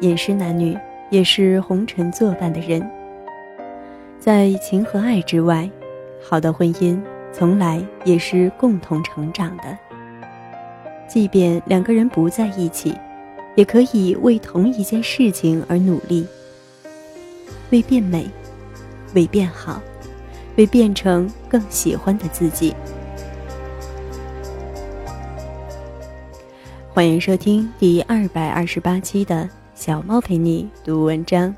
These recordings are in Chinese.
也是男女，也是红尘作伴的人。在情和爱之外，好的婚姻从来也是共同成长的。即便两个人不在一起，也可以为同一件事情而努力，为变美，为变好，为变成更喜欢的自己。欢迎收听第二百二十八期的小猫陪你读文章，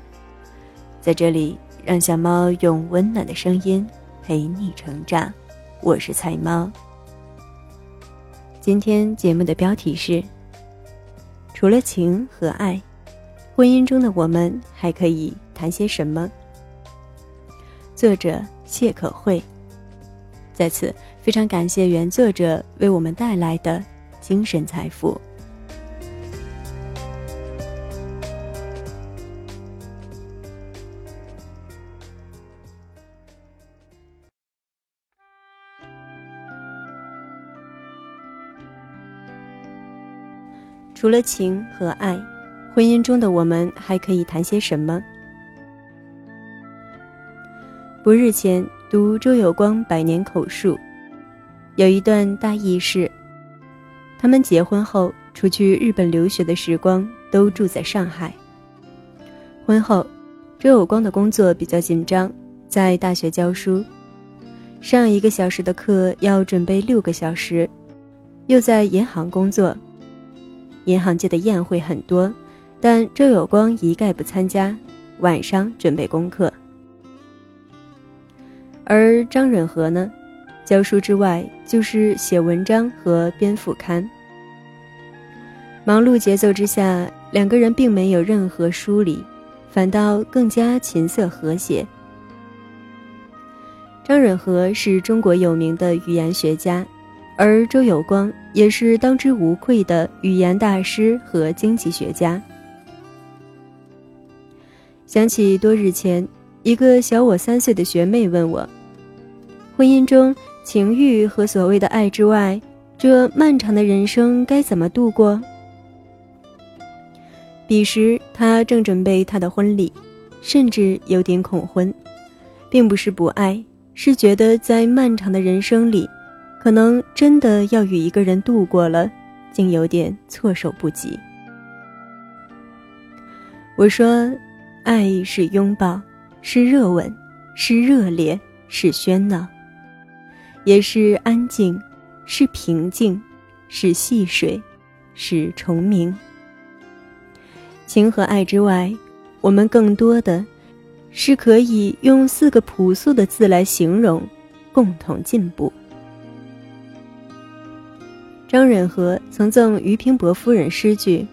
在这里让小猫用温暖的声音陪你成长。我是菜猫。今天节目的标题是：除了情和爱，婚姻中的我们还可以谈些什么？作者谢可慧。在此非常感谢原作者为我们带来的精神财富。除了情和爱，婚姻中的我们还可以谈些什么？不日前读周有光百年口述，有一段大意是：他们结婚后除去日本留学的时光都住在上海。婚后，周有光的工作比较紧张，在大学教书，上一个小时的课要准备六个小时，又在银行工作。银行界的宴会很多，但周有光一概不参加，晚上准备功课。而张忍和呢，教书之外就是写文章和编副刊。忙碌节奏之下，两个人并没有任何疏离，反倒更加琴瑟和谐。张忍和是中国有名的语言学家。而周有光也是当之无愧的语言大师和经济学家。想起多日前，一个小我三岁的学妹问我：“婚姻中情欲和所谓的爱之外，这漫长的人生该怎么度过？”彼时她正准备她的婚礼，甚至有点恐婚，并不是不爱，是觉得在漫长的人生里。可能真的要与一个人度过了，竟有点措手不及。我说，爱是拥抱，是热吻，是热烈，是喧闹，也是安静，是平静，是细水，是虫鸣。情和爱之外，我们更多的是可以用四个朴素的字来形容：共同进步。张忍和曾赠俞平伯夫人诗句：“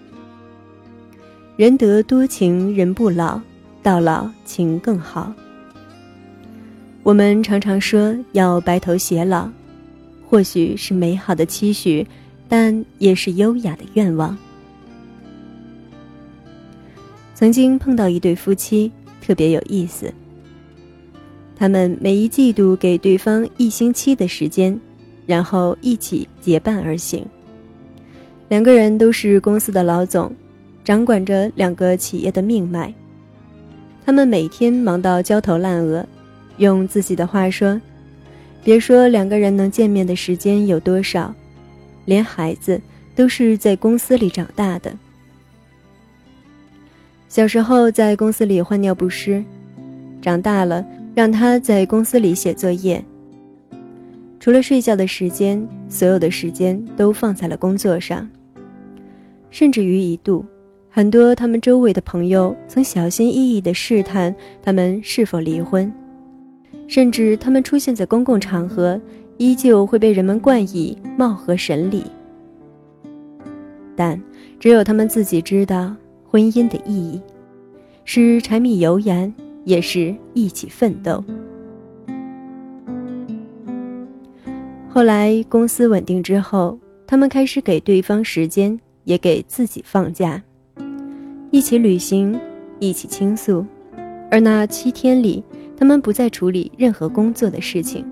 人得多情人不老，到老情更好。”我们常常说要白头偕老，或许是美好的期许，但也是优雅的愿望。曾经碰到一对夫妻，特别有意思。他们每一季度给对方一星期的时间。然后一起结伴而行。两个人都是公司的老总，掌管着两个企业的命脉。他们每天忙到焦头烂额，用自己的话说：“别说两个人能见面的时间有多少，连孩子都是在公司里长大的。小时候在公司里换尿不湿，长大了让他在公司里写作业。”除了睡觉的时间，所有的时间都放在了工作上。甚至于一度，很多他们周围的朋友曾小心翼翼地试探他们是否离婚，甚至他们出现在公共场合，依旧会被人们冠以貌合神离。但只有他们自己知道，婚姻的意义，是柴米油盐，也是一起奋斗。后来公司稳定之后，他们开始给对方时间，也给自己放假，一起旅行，一起倾诉。而那七天里，他们不再处理任何工作的事情。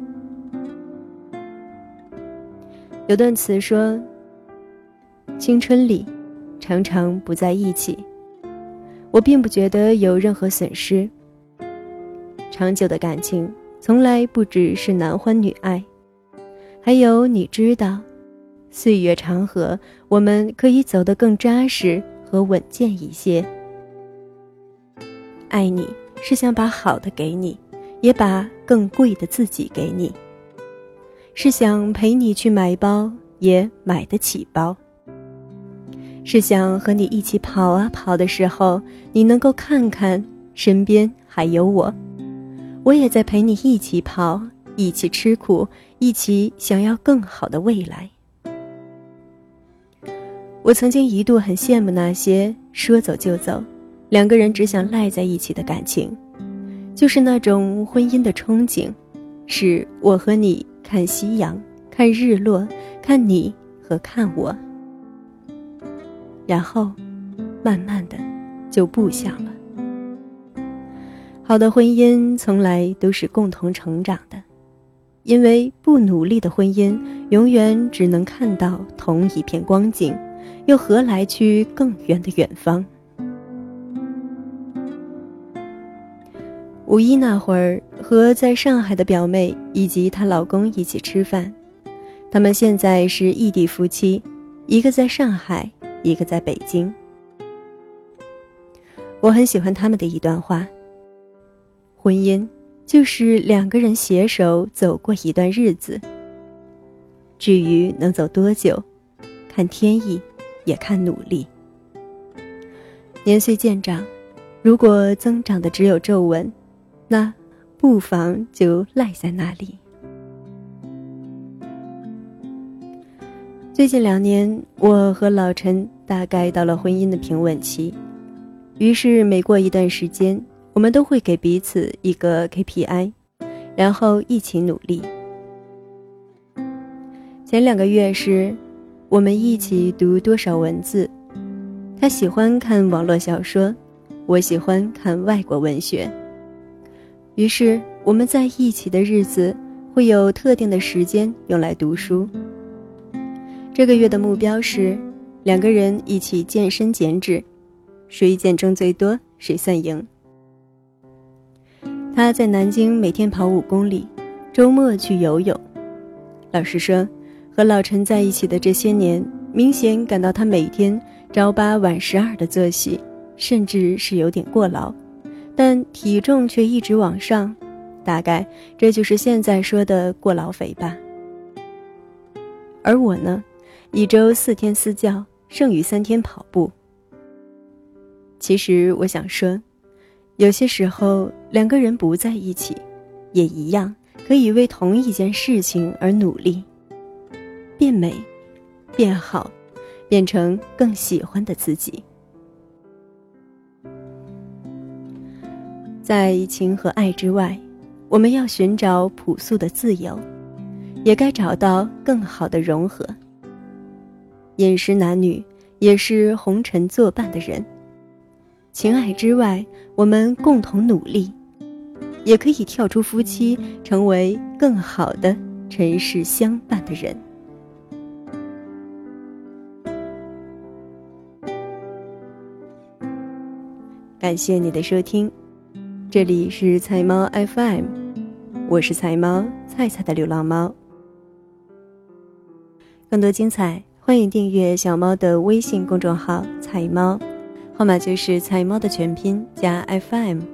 有段词说：“青春里，常常不在一起，我并不觉得有任何损失。长久的感情从来不只是男欢女爱，还有你知道，岁月长河，我们可以走得更扎实和稳健一些。爱你是想把好的给你，也把更贵的自己给你。是想陪你去买包，也买得起包。是想和你一起跑啊跑的时候，你能够看看身边还有我，我也在陪你一起跑，一起吃苦，一起想要更好的未来。我曾经一度很羡慕那些说走就走，两个人只想赖在一起的感情，就是那种婚姻的憧憬，是我和你。看夕阳，看日落，看你和看我，然后慢慢的就不想了。好的婚姻从来都是共同成长的，因为不努力的婚姻永远只能看到同一片光景，又何来去更远的远方？五一那会儿，和在上海的表妹以及她老公一起吃饭。他们现在是异地夫妻，一个在上海，一个在北京。我很喜欢他们的一段话：婚姻就是两个人携手走过一段日子。至于能走多久，看天意，也看努力。年岁渐长，如果增长的只有皱纹。那，不妨就赖在那里。最近两年，我和老陈大概到了婚姻的平稳期，于是每过一段时间，我们都会给彼此一个 KPI，然后一起努力。前两个月是，我们一起读多少文字，他喜欢看网络小说，我喜欢看外国文学。于是我们在一起的日子会有特定的时间用来读书。这个月的目标是两个人一起健身减脂，谁减重最多谁算赢。他在南京每天跑五公里，周末去游泳。老实说，和老陈在一起的这些年，明显感到他每天朝八晚十二的作息，甚至是有点过劳。但体重却一直往上，大概这就是现在说的过劳肥吧。而我呢，一周四天私教，剩余三天跑步。其实我想说，有些时候两个人不在一起，也一样可以为同一件事情而努力，变美，变好，变成更喜欢的自己。在情和爱之外，我们要寻找朴素的自由，也该找到更好的融合。饮食男女也是红尘作伴的人，情爱之外，我们共同努力，也可以跳出夫妻，成为更好的尘世相伴的人。感谢你的收听。这里是菜猫 FM，我是菜猫菜菜的流浪猫。更多精彩，欢迎订阅小猫的微信公众号“菜猫”，号码就是菜猫的全拼加 FM。